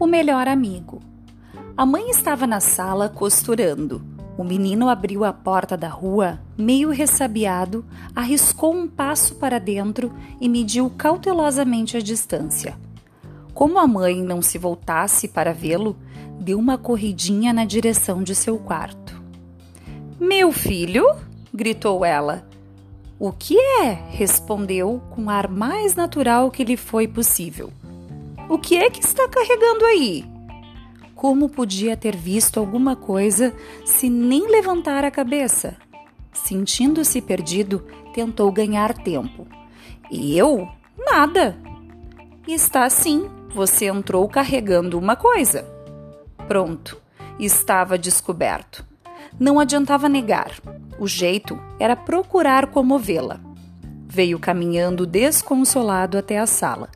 O melhor amigo. A mãe estava na sala costurando. O menino abriu a porta da rua, meio ressabiado, arriscou um passo para dentro e mediu cautelosamente a distância. Como a mãe não se voltasse para vê-lo, deu uma corridinha na direção de seu quarto. Meu filho? gritou ela. O que é? respondeu com o ar mais natural que lhe foi possível. O que é que está carregando aí? Como podia ter visto alguma coisa se nem levantar a cabeça? Sentindo-se perdido, tentou ganhar tempo. E eu? Nada. Está sim, você entrou carregando uma coisa. Pronto, estava descoberto. Não adiantava negar. O jeito era procurar comovê-la. Veio caminhando desconsolado até a sala.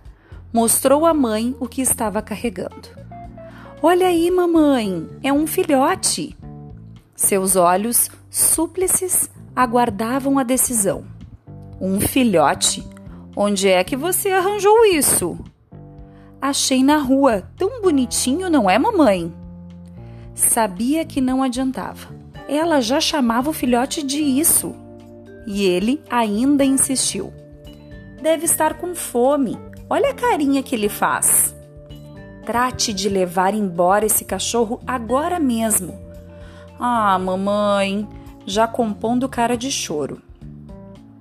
Mostrou à mãe o que estava carregando. Olha aí, mamãe, é um filhote. Seus olhos súplices aguardavam a decisão. Um filhote? Onde é que você arranjou isso? Achei na rua, tão bonitinho, não é, mamãe? Sabia que não adiantava. Ela já chamava o filhote de isso. E ele ainda insistiu. Deve estar com fome. Olha a carinha que ele faz. Trate de levar embora esse cachorro agora mesmo. Ah, mamãe, já compondo cara de choro.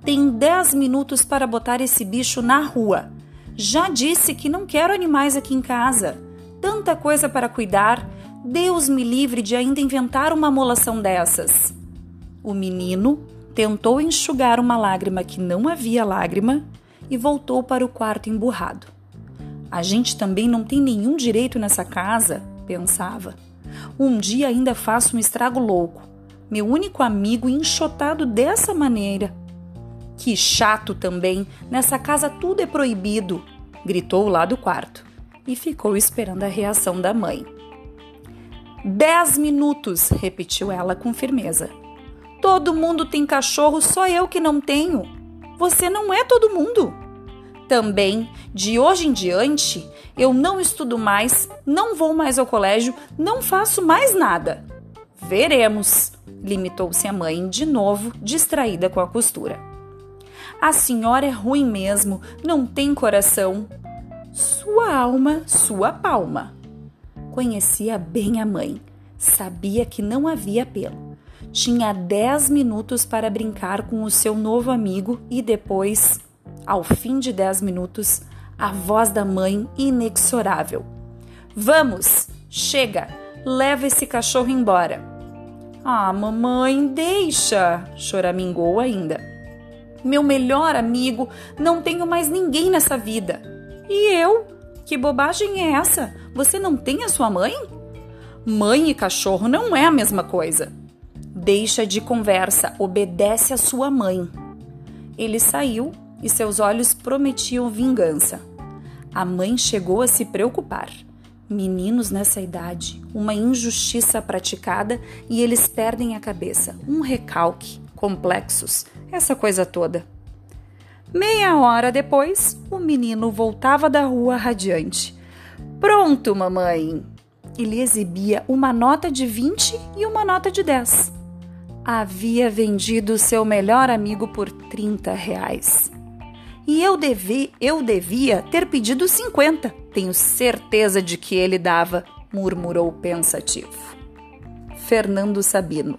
Tem dez minutos para botar esse bicho na rua. Já disse que não quero animais aqui em casa. Tanta coisa para cuidar Deus me livre de ainda inventar uma amolação dessas. O menino tentou enxugar uma lágrima que não havia lágrima e voltou para o quarto emburrado. A gente também não tem nenhum direito nessa casa, pensava. Um dia ainda faço um estrago louco. Meu único amigo enxotado dessa maneira. Que chato também, nessa casa tudo é proibido, gritou lá do quarto e ficou esperando a reação da mãe. Dez minutos, repetiu ela com firmeza. Todo mundo tem cachorro, só eu que não tenho. Você não é todo mundo. Também, de hoje em diante, eu não estudo mais, não vou mais ao colégio, não faço mais nada. Veremos, limitou-se a mãe de novo, distraída com a costura. A senhora é ruim mesmo, não tem coração. Sua alma, sua palma. Conhecia bem a mãe. Sabia que não havia apelo. Tinha dez minutos para brincar com o seu novo amigo e depois, ao fim de dez minutos, a voz da mãe inexorável: Vamos, chega, leva esse cachorro embora. Ah, mamãe, deixa, choramingou ainda. Meu melhor amigo, não tenho mais ninguém nessa vida. E eu? Que bobagem é essa? Você não tem a sua mãe? Mãe e cachorro não é a mesma coisa. Deixa de conversa, obedece a sua mãe. Ele saiu e seus olhos prometiam vingança. A mãe chegou a se preocupar. Meninos nessa idade, uma injustiça praticada e eles perdem a cabeça. Um recalque, complexos, essa coisa toda. Meia hora depois, o menino voltava da rua radiante. Pronto, mamãe! Ele exibia uma nota de 20 e uma nota de 10. Havia vendido seu melhor amigo por 30 reais. E eu, devi, eu devia ter pedido 50. Tenho certeza de que ele dava, murmurou pensativo. Fernando Sabino